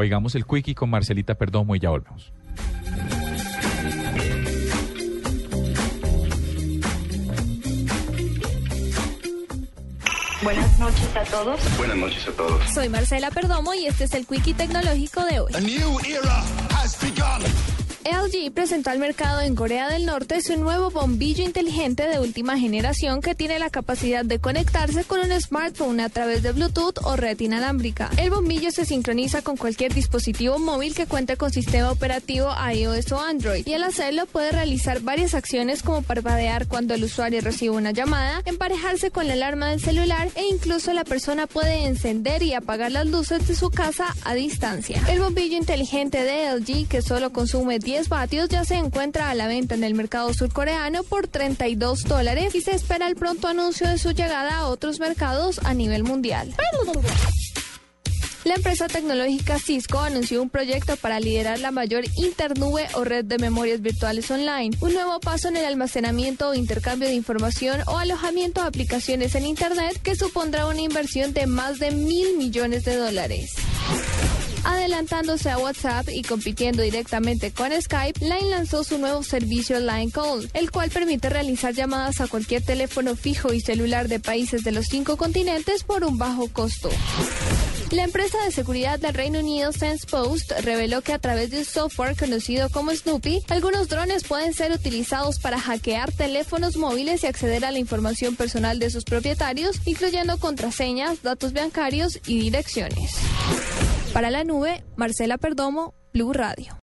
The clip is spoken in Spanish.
Oigamos el quickie con Marcelita Perdomo y ya volvemos. Buenas noches a todos. Buenas noches a todos. Soy Marcela Perdomo y este es el Quickie Tecnológico de hoy. A new era. LG presentó al mercado en Corea del Norte su nuevo bombillo inteligente de última generación que tiene la capacidad de conectarse con un smartphone a través de Bluetooth o red inalámbrica. El bombillo se sincroniza con cualquier dispositivo móvil que cuente con sistema operativo iOS o Android y al hacerlo puede realizar varias acciones como parpadear cuando el usuario recibe una llamada, emparejarse con la alarma del celular e incluso la persona puede encender y apagar las luces de su casa a distancia. El bombillo inteligente de LG que solo consume 10 vatios ya se encuentra a la venta en el mercado surcoreano por 32 dólares y se espera el pronto anuncio de su llegada a otros mercados a nivel mundial. La empresa tecnológica Cisco anunció un proyecto para liderar la mayor internube o red de memorias virtuales online, un nuevo paso en el almacenamiento o intercambio de información o alojamiento de aplicaciones en Internet que supondrá una inversión de más de mil millones de dólares. Adelantándose a WhatsApp y compitiendo directamente con Skype, Line lanzó su nuevo servicio Line Call, el cual permite realizar llamadas a cualquier teléfono fijo y celular de países de los cinco continentes por un bajo costo. La empresa de seguridad del Reino Unido SensePost reveló que a través de un software conocido como Snoopy, algunos drones pueden ser utilizados para hackear teléfonos móviles y acceder a la información personal de sus propietarios, incluyendo contraseñas, datos bancarios y direcciones. Para la nube, Marcela Perdomo, Blue Radio.